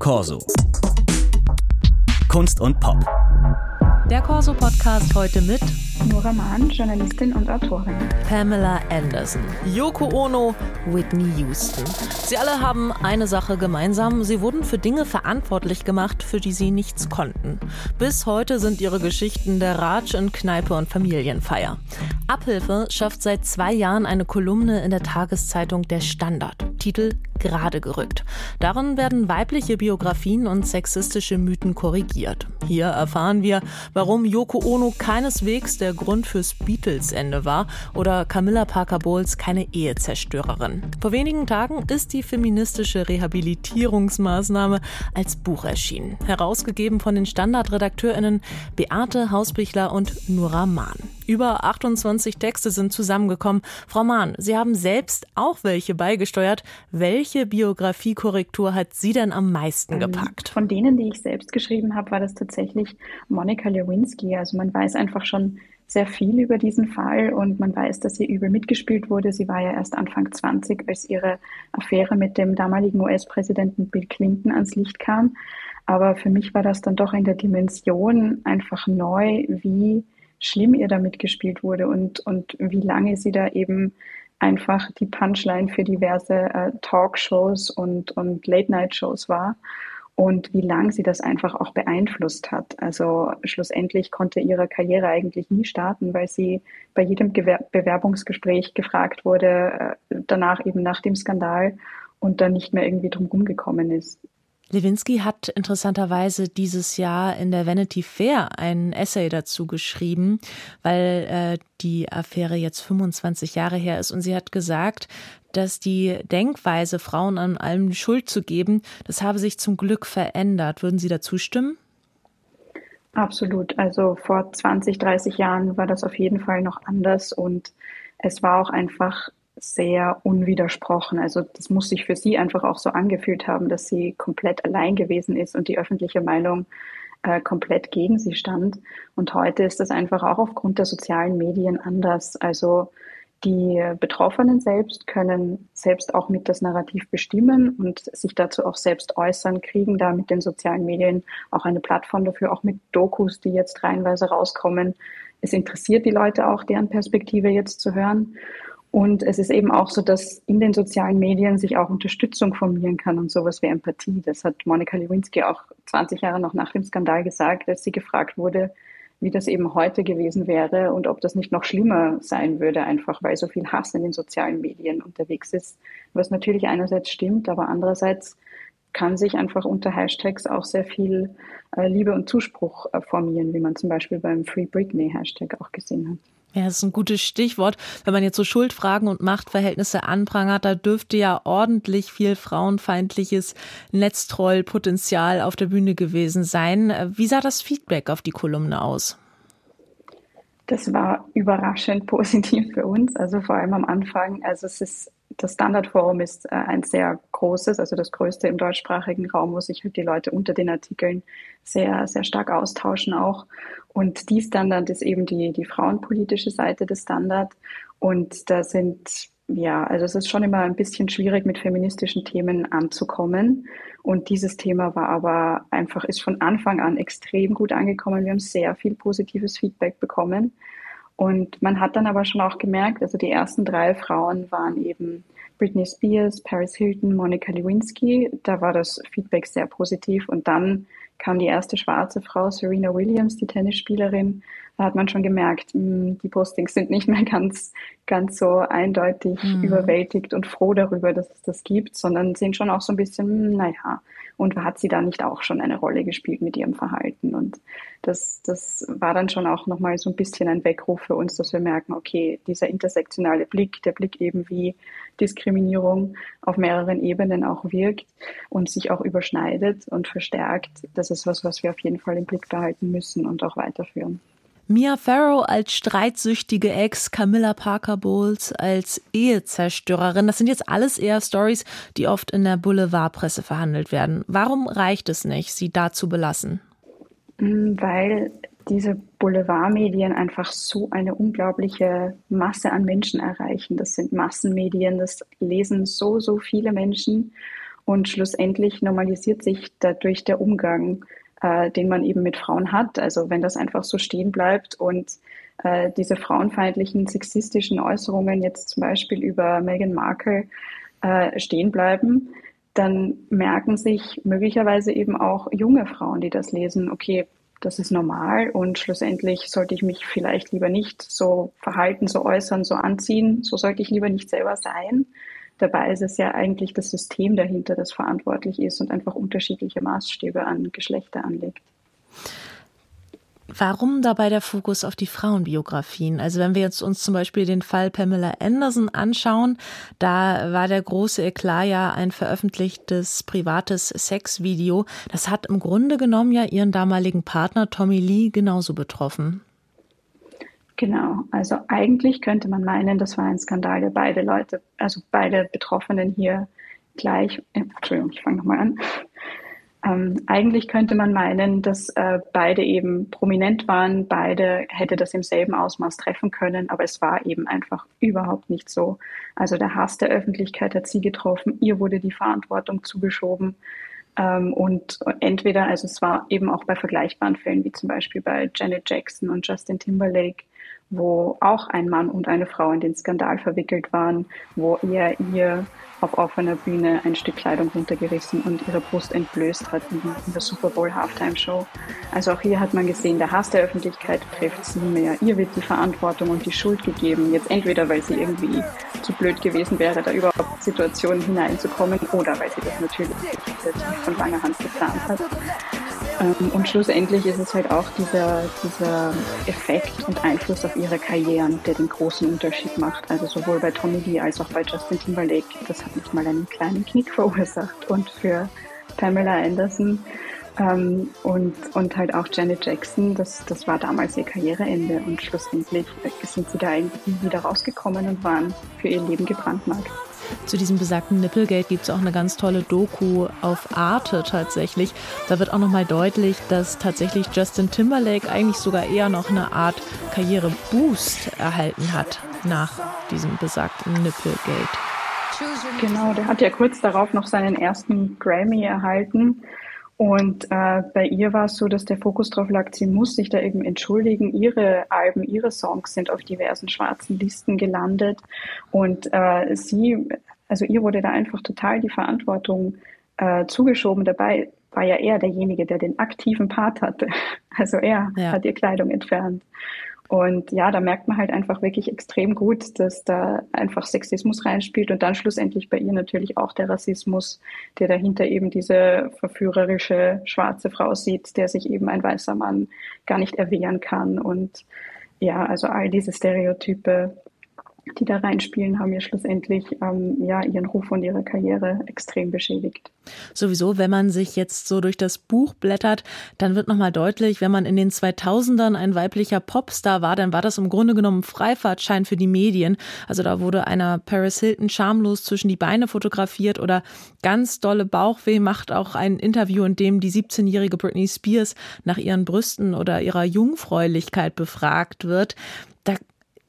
Corso. Kunst und Pop. Der Corso Podcast heute mit Nora Mahn, Journalistin und Autorin. Pamela Anderson, Yoko Ono, Whitney Houston. Sie alle haben eine Sache gemeinsam. Sie wurden für Dinge verantwortlich gemacht, für die sie nichts konnten. Bis heute sind ihre Geschichten der Ratsch in Kneipe und Familienfeier. Abhilfe schafft seit zwei Jahren eine Kolumne in der Tageszeitung Der Standard. Titel Gerade gerückt. Darin werden weibliche Biografien und sexistische Mythen korrigiert. Hier erfahren wir, warum Yoko Ono keineswegs der Grund fürs Beatles-Ende war oder Camilla Parker Bowles keine Ehezerstörerin. Vor wenigen Tagen ist die feministische Rehabilitierungsmaßnahme als Buch erschienen. Herausgegeben von den Standardredakteurinnen Beate Hausbichler und Nura Mahn. Über 28 Texte sind zusammengekommen. Frau Mahn, Sie haben selbst auch welche beigesteuert. Welche Biografiekorrektur hat Sie denn am meisten ähm, gepackt? Von denen, die ich selbst geschrieben habe, war das tatsächlich Monika Lewinsky. Also man weiß einfach schon sehr viel über diesen Fall und man weiß, dass sie übel mitgespielt wurde. Sie war ja erst Anfang 20, als ihre Affäre mit dem damaligen US-Präsidenten Bill Clinton ans Licht kam. Aber für mich war das dann doch in der Dimension einfach neu, wie schlimm ihr da mitgespielt wurde und, und wie lange sie da eben einfach die Punchline für diverse äh, Talkshows und, und Late-Night-Shows war und wie lange sie das einfach auch beeinflusst hat. Also schlussendlich konnte ihre Karriere eigentlich nie starten, weil sie bei jedem Gewer Bewerbungsgespräch gefragt wurde, äh, danach eben nach dem Skandal und dann nicht mehr irgendwie drum rumgekommen ist. Lewinsky hat interessanterweise dieses Jahr in der Vanity Fair ein Essay dazu geschrieben, weil äh, die Affäre jetzt 25 Jahre her ist. Und sie hat gesagt, dass die Denkweise, Frauen an allem Schuld zu geben, das habe sich zum Glück verändert. Würden Sie dazu stimmen? Absolut. Also vor 20, 30 Jahren war das auf jeden Fall noch anders und es war auch einfach sehr unwidersprochen. Also das muss sich für sie einfach auch so angefühlt haben, dass sie komplett allein gewesen ist und die öffentliche Meinung äh, komplett gegen sie stand. Und heute ist das einfach auch aufgrund der sozialen Medien anders. Also die Betroffenen selbst können selbst auch mit das Narrativ bestimmen und sich dazu auch selbst äußern, kriegen da mit den sozialen Medien auch eine Plattform dafür, auch mit Dokus, die jetzt reihenweise rauskommen. Es interessiert die Leute auch, deren Perspektive jetzt zu hören. Und es ist eben auch so, dass in den sozialen Medien sich auch Unterstützung formieren kann und sowas wie Empathie. Das hat Monika Lewinsky auch 20 Jahre noch nach dem Skandal gesagt, als sie gefragt wurde, wie das eben heute gewesen wäre und ob das nicht noch schlimmer sein würde, einfach weil so viel Hass in den sozialen Medien unterwegs ist. Was natürlich einerseits stimmt, aber andererseits kann sich einfach unter Hashtags auch sehr viel äh, Liebe und Zuspruch äh, formieren, wie man zum Beispiel beim Free Britney Hashtag auch gesehen hat. Ja, das ist ein gutes Stichwort. Wenn man jetzt so Schuldfragen und Machtverhältnisse anprangert, da dürfte ja ordentlich viel frauenfeindliches Netztrollpotenzial auf der Bühne gewesen sein. Wie sah das Feedback auf die Kolumne aus? Das war überraschend positiv für uns, also vor allem am Anfang. Also es ist das Standardforum ist äh, ein sehr großes, also das größte im deutschsprachigen Raum, wo sich halt die Leute unter den Artikeln sehr, sehr stark austauschen auch. Und die Standard ist eben die, die frauenpolitische Seite des Standard. Und da sind, ja, also es ist schon immer ein bisschen schwierig, mit feministischen Themen anzukommen. Und dieses Thema war aber einfach, ist von Anfang an extrem gut angekommen. Wir haben sehr viel positives Feedback bekommen. Und man hat dann aber schon auch gemerkt, also die ersten drei Frauen waren eben Britney Spears, Paris Hilton, Monica Lewinsky. Da war das Feedback sehr positiv. Und dann kam die erste schwarze Frau, Serena Williams, die Tennisspielerin. Da hat man schon gemerkt, hm, die Postings sind nicht mehr ganz, ganz so eindeutig mhm. überwältigt und froh darüber, dass es das gibt, sondern sind schon auch so ein bisschen, hm, naja, und hat sie da nicht auch schon eine Rolle gespielt mit ihrem Verhalten? Und das, das war dann schon auch nochmal so ein bisschen ein Weckruf für uns, dass wir merken, okay, dieser intersektionale Blick, der Blick eben, wie Diskriminierung auf mehreren Ebenen auch wirkt und sich auch überschneidet und verstärkt, das ist was, was wir auf jeden Fall im Blick behalten müssen und auch weiterführen. Mia Farrow als streitsüchtige Ex, Camilla Parker Bowles als Ehezerstörerin. Das sind jetzt alles eher Stories, die oft in der Boulevardpresse verhandelt werden. Warum reicht es nicht, sie da zu belassen? Mm, weil diese Boulevardmedien einfach so eine unglaubliche Masse an Menschen erreichen. Das sind Massenmedien, das lesen so, so viele Menschen. Und schlussendlich normalisiert sich dadurch der Umgang, äh, den man eben mit Frauen hat. Also wenn das einfach so stehen bleibt und äh, diese frauenfeindlichen, sexistischen Äußerungen jetzt zum Beispiel über Meghan Markle äh, stehen bleiben, dann merken sich möglicherweise eben auch junge Frauen, die das lesen, okay, das ist normal und schlussendlich sollte ich mich vielleicht lieber nicht so verhalten, so äußern, so anziehen, so sollte ich lieber nicht selber sein. Dabei ist es ja eigentlich das System dahinter, das verantwortlich ist und einfach unterschiedliche Maßstäbe an Geschlechter anlegt. Warum dabei der Fokus auf die Frauenbiografien? Also wenn wir jetzt uns zum Beispiel den Fall Pamela Anderson anschauen, da war der große Eklat ja ein veröffentlichtes privates Sexvideo. Das hat im Grunde genommen ja ihren damaligen Partner Tommy Lee genauso betroffen. Genau, also eigentlich könnte man meinen, das war ein Skandal, der beide Leute, also beide Betroffenen hier gleich, äh, Entschuldigung, ich fange nochmal an, ähm, eigentlich könnte man meinen, dass äh, beide eben prominent waren, beide hätte das im selben Ausmaß treffen können, aber es war eben einfach überhaupt nicht so. Also der Hass der Öffentlichkeit hat sie getroffen, ihr wurde die Verantwortung zugeschoben. Ähm, und entweder, also es war eben auch bei vergleichbaren Fällen wie zum Beispiel bei Janet Jackson und Justin Timberlake, wo auch ein Mann und eine Frau in den Skandal verwickelt waren, wo er ihr auf offener Bühne ein Stück Kleidung runtergerissen und ihre Brust entblößt hat in, der Super Bowl Halftime Show. Also auch hier hat man gesehen, der Hass der Öffentlichkeit trifft sie mehr. Ihr wird die Verantwortung und die Schuld gegeben. Jetzt entweder, weil sie irgendwie zu blöd gewesen wäre, da überhaupt Situationen hineinzukommen oder weil sie das natürlich von langer Hand geplant hat. Ähm, und schlussendlich ist es halt auch dieser, dieser Effekt und Einfluss auf ihre Karrieren, der den großen Unterschied macht. Also sowohl bei Tommy Lee als auch bei Justin Timberlake. Das hat nicht mal einen kleinen Knick verursacht. Und für Pamela Anderson ähm, und, und halt auch Janet Jackson, das, das war damals ihr Karriereende. Und schlussendlich sind sie da irgendwie wieder rausgekommen und waren für ihr Leben gebrandmarkt. Zu diesem besagten Nipplegate gibt es auch eine ganz tolle Doku auf Arte tatsächlich. Da wird auch nochmal deutlich, dass tatsächlich Justin Timberlake eigentlich sogar eher noch eine Art Karriereboost erhalten hat nach diesem besagten Nipplegate. Genau, der hat ja kurz darauf noch seinen ersten Grammy erhalten. Und äh, bei ihr war es so, dass der Fokus darauf lag, sie muss sich da eben entschuldigen. Ihre Alben, ihre Songs sind auf diversen schwarzen Listen gelandet. Und äh, sie, also ihr wurde da einfach total die Verantwortung äh, zugeschoben. Dabei war ja er derjenige, der den aktiven Part hatte. Also er ja. hat ihr Kleidung entfernt. Und ja, da merkt man halt einfach wirklich extrem gut, dass da einfach Sexismus reinspielt und dann schlussendlich bei ihr natürlich auch der Rassismus, der dahinter eben diese verführerische schwarze Frau sieht, der sich eben ein weißer Mann gar nicht erwehren kann. Und ja, also all diese Stereotype, die da reinspielen, haben ihr schlussendlich ähm, ja ihren Ruf und ihre Karriere extrem beschädigt. Sowieso, wenn man sich jetzt so durch das Buch blättert, dann wird nochmal deutlich, wenn man in den 2000ern ein weiblicher Popstar war, dann war das im Grunde genommen Freifahrtschein für die Medien. Also da wurde einer Paris Hilton schamlos zwischen die Beine fotografiert oder ganz dolle Bauchweh macht auch ein Interview, in dem die 17-jährige Britney Spears nach ihren Brüsten oder ihrer Jungfräulichkeit befragt wird. Da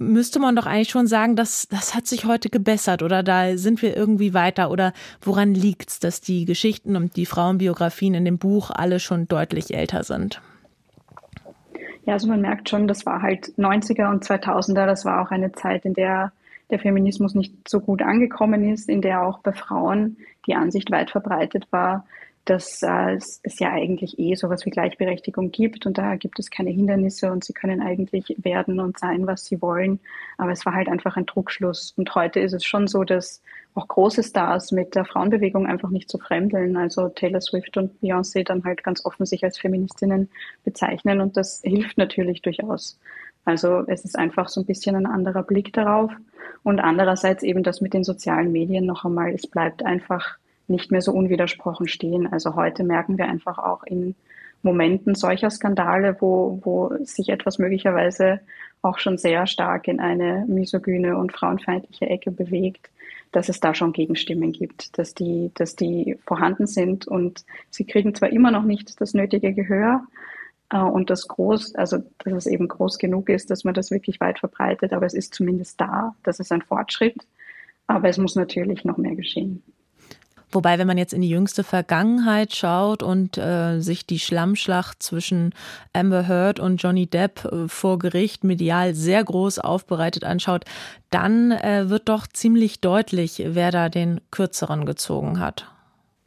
müsste man doch eigentlich schon sagen, dass das hat sich heute gebessert oder da sind wir irgendwie weiter oder woran liegt es, dass die Geschichten und die Frauenbiografien in dem Buch alle schon deutlich älter sind? Ja, also man merkt schon, das war halt 90er und 2000er, das war auch eine Zeit, in der der Feminismus nicht so gut angekommen ist, in der auch bei Frauen die Ansicht weit verbreitet war, dass äh, es ja eigentlich eh sowas wie Gleichberechtigung gibt und da gibt es keine Hindernisse und sie können eigentlich werden und sein, was sie wollen. Aber es war halt einfach ein Druckschluss. Und heute ist es schon so, dass auch große Stars mit der Frauenbewegung einfach nicht zu so fremdeln. Also Taylor Swift und Beyoncé dann halt ganz offen sich als Feministinnen bezeichnen und das hilft natürlich durchaus. Also es ist einfach so ein bisschen ein anderer Blick darauf und andererseits eben das mit den sozialen Medien noch einmal. Es bleibt einfach nicht mehr so unwidersprochen stehen. Also heute merken wir einfach auch in Momenten solcher Skandale, wo, wo sich etwas möglicherweise auch schon sehr stark in eine misogyne und frauenfeindliche Ecke bewegt, dass es da schon Gegenstimmen gibt, dass die, dass die vorhanden sind und sie kriegen zwar immer noch nicht das nötige Gehör äh, und das groß, also dass es eben groß genug ist, dass man das wirklich weit verbreitet, aber es ist zumindest da, das ist ein Fortschritt, aber es muss natürlich noch mehr geschehen. Wobei, wenn man jetzt in die jüngste Vergangenheit schaut und äh, sich die Schlammschlacht zwischen Amber Heard und Johnny Depp äh, vor Gericht medial sehr groß aufbereitet anschaut, dann äh, wird doch ziemlich deutlich, wer da den kürzeren gezogen hat.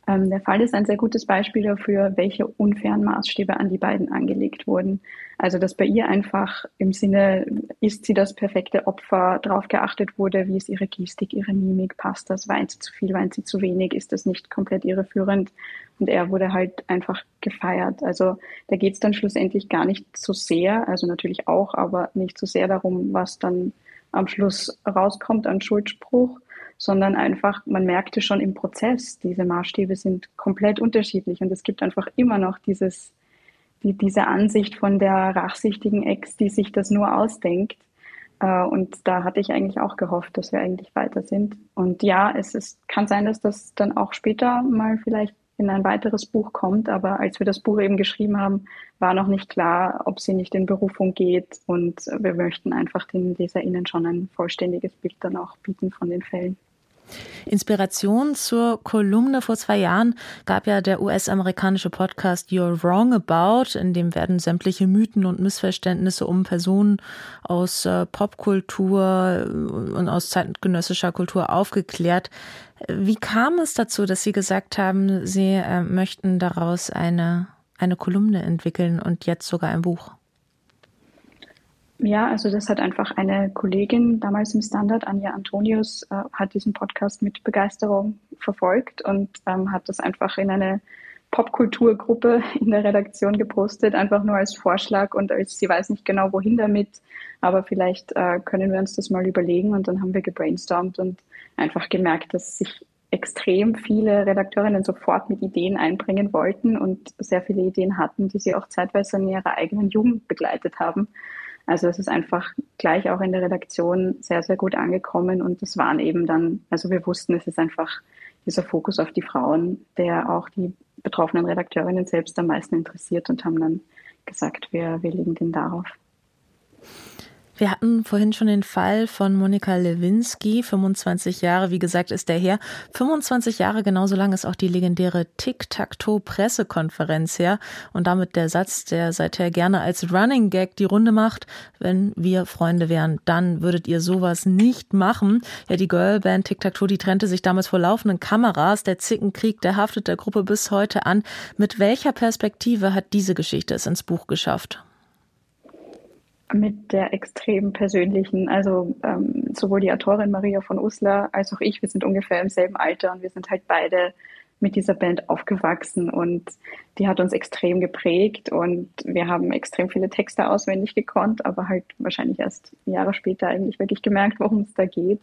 Ähm, der Fall ist ein sehr gutes Beispiel dafür, welche unfairen Maßstäbe an die beiden angelegt wurden. Also, dass bei ihr einfach im Sinne, ist sie das perfekte Opfer, darauf geachtet wurde, wie ist ihre Gestik, ihre Mimik, passt das, weint sie zu viel, weint sie zu wenig, ist das nicht komplett irreführend? Und er wurde halt einfach gefeiert. Also, da geht es dann schlussendlich gar nicht so sehr, also natürlich auch, aber nicht so sehr darum, was dann am Schluss rauskommt an Schuldspruch, sondern einfach, man merkte schon im Prozess, diese Maßstäbe sind komplett unterschiedlich und es gibt einfach immer noch dieses, die, diese Ansicht von der rachsichtigen Ex, die sich das nur ausdenkt. Äh, und da hatte ich eigentlich auch gehofft, dass wir eigentlich weiter sind. Und ja, es ist, kann sein, dass das dann auch später mal vielleicht in ein weiteres Buch kommt. Aber als wir das Buch eben geschrieben haben, war noch nicht klar, ob sie nicht in Berufung geht. Und wir möchten einfach den LeserInnen schon ein vollständiges Bild dann auch bieten von den Fällen. Inspiration zur Kolumne vor zwei Jahren gab ja der US-amerikanische Podcast You're Wrong About, in dem werden sämtliche Mythen und Missverständnisse um Personen aus äh, Popkultur und aus zeitgenössischer Kultur aufgeklärt. Wie kam es dazu, dass Sie gesagt haben, Sie äh, möchten daraus eine, eine Kolumne entwickeln und jetzt sogar ein Buch? Ja, also das hat einfach eine Kollegin damals im Standard, Anja Antonius, äh, hat diesen Podcast mit Begeisterung verfolgt und ähm, hat das einfach in eine Popkulturgruppe in der Redaktion gepostet, einfach nur als Vorschlag und als sie weiß nicht genau wohin damit, aber vielleicht äh, können wir uns das mal überlegen und dann haben wir gebrainstormt und einfach gemerkt, dass sich extrem viele Redakteurinnen sofort mit Ideen einbringen wollten und sehr viele Ideen hatten, die sie auch zeitweise in ihrer eigenen Jugend begleitet haben. Also es ist einfach gleich auch in der Redaktion sehr, sehr gut angekommen und das waren eben dann, also wir wussten, es ist einfach dieser Fokus auf die Frauen, der auch die betroffenen Redakteurinnen selbst am meisten interessiert und haben dann gesagt, wir, wir legen den darauf. Wir hatten vorhin schon den Fall von Monika Lewinsky, 25 Jahre, wie gesagt, ist der her. 25 Jahre, genauso lang ist auch die legendäre Tic-Tac-Toe-Pressekonferenz her. Und damit der Satz, der seither gerne als Running Gag die Runde macht. Wenn wir Freunde wären, dann würdet ihr sowas nicht machen. Ja, die Girlband Tic-Tac-Toe, die trennte sich damals vor laufenden Kameras. Der Zickenkrieg, der haftet der Gruppe bis heute an. Mit welcher Perspektive hat diese Geschichte es ins Buch geschafft? Mit der extrem persönlichen, also ähm, sowohl die Autorin Maria von Uslar als auch ich, wir sind ungefähr im selben Alter und wir sind halt beide mit dieser Band aufgewachsen und die hat uns extrem geprägt und wir haben extrem viele Texte auswendig gekonnt, aber halt wahrscheinlich erst Jahre später eigentlich wirklich gemerkt, worum es da geht.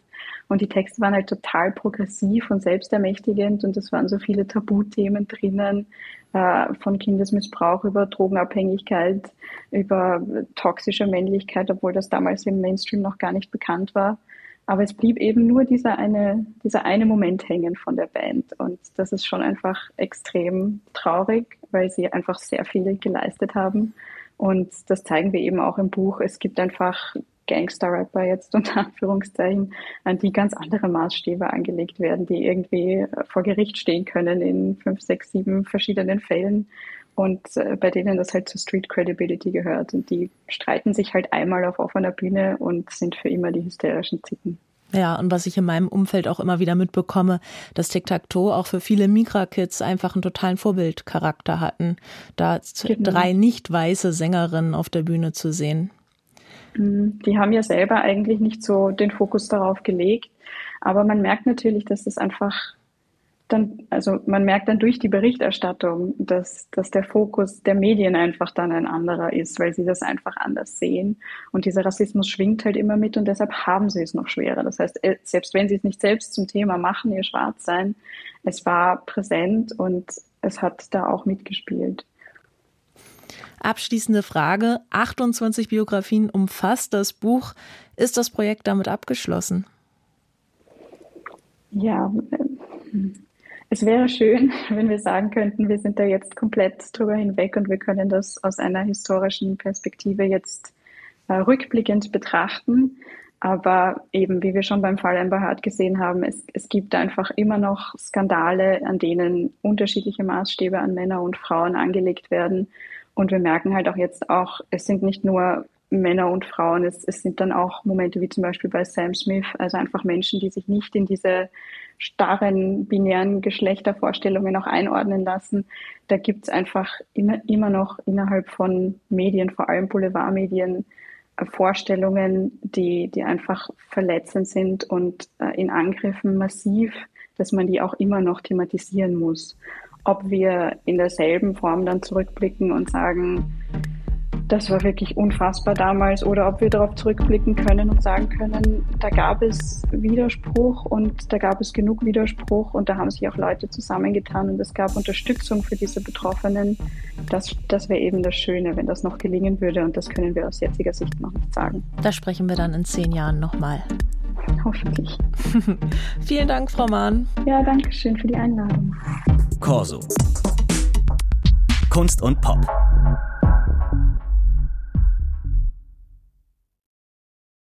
Und die Texte waren halt total progressiv und selbstermächtigend und es waren so viele Tabuthemen drinnen, äh, von Kindesmissbrauch über Drogenabhängigkeit, über toxische Männlichkeit, obwohl das damals im Mainstream noch gar nicht bekannt war. Aber es blieb eben nur dieser eine, dieser eine Moment hängen von der Band. Und das ist schon einfach extrem traurig, weil sie einfach sehr viel geleistet haben. Und das zeigen wir eben auch im Buch. Es gibt einfach Gangster-Rapper jetzt unter Anführungszeichen, an die ganz andere Maßstäbe angelegt werden, die irgendwie vor Gericht stehen können in fünf, sechs, sieben verschiedenen Fällen und äh, bei denen das halt zur Street Credibility gehört. Und die streiten sich halt einmal auf offener Bühne und sind für immer die hysterischen Zicken. Ja, und was ich in meinem Umfeld auch immer wieder mitbekomme, dass Tic-Tac-Toe auch für viele Migra-Kids einfach einen totalen Vorbildcharakter hatten, da genau. drei nicht weiße Sängerinnen auf der Bühne zu sehen. Mhm. Die haben ja selber eigentlich nicht so den Fokus darauf gelegt, aber man merkt natürlich, dass es einfach dann, also man merkt dann durch die Berichterstattung, dass, dass der Fokus der Medien einfach dann ein anderer ist, weil sie das einfach anders sehen. Und dieser Rassismus schwingt halt immer mit und deshalb haben sie es noch schwerer. Das heißt, äh, selbst wenn sie es nicht selbst zum Thema machen, ihr Schwarzsein, es war präsent und es hat da auch mitgespielt. Abschließende Frage. 28 Biografien umfasst das Buch. Ist das Projekt damit abgeschlossen? Ja, es wäre schön, wenn wir sagen könnten, wir sind da jetzt komplett drüber hinweg und wir können das aus einer historischen Perspektive jetzt äh, rückblickend betrachten. Aber eben, wie wir schon beim Fall Amber Heard gesehen haben, es, es gibt einfach immer noch Skandale, an denen unterschiedliche Maßstäbe an Männer und Frauen angelegt werden. Und wir merken halt auch jetzt auch, es sind nicht nur Männer und Frauen, es, es sind dann auch Momente wie zum Beispiel bei Sam Smith, also einfach Menschen, die sich nicht in diese starren binären Geschlechtervorstellungen auch einordnen lassen. Da gibt es einfach immer, immer noch innerhalb von Medien, vor allem Boulevardmedien, äh, Vorstellungen, die, die einfach verletzend sind und äh, in Angriffen massiv, dass man die auch immer noch thematisieren muss. Ob wir in derselben Form dann zurückblicken und sagen, das war wirklich unfassbar damals oder ob wir darauf zurückblicken können und sagen können, da gab es Widerspruch und da gab es genug Widerspruch und da haben sich auch Leute zusammengetan und es gab Unterstützung für diese Betroffenen. Das, das wäre eben das Schöne, wenn das noch gelingen würde und das können wir aus jetziger Sicht noch nicht sagen. Da sprechen wir dann in zehn Jahren nochmal. Hoffentlich. Vielen Dank, Frau Mahn. Ja, danke schön für die Einladung. Corso. Kunst und Pop.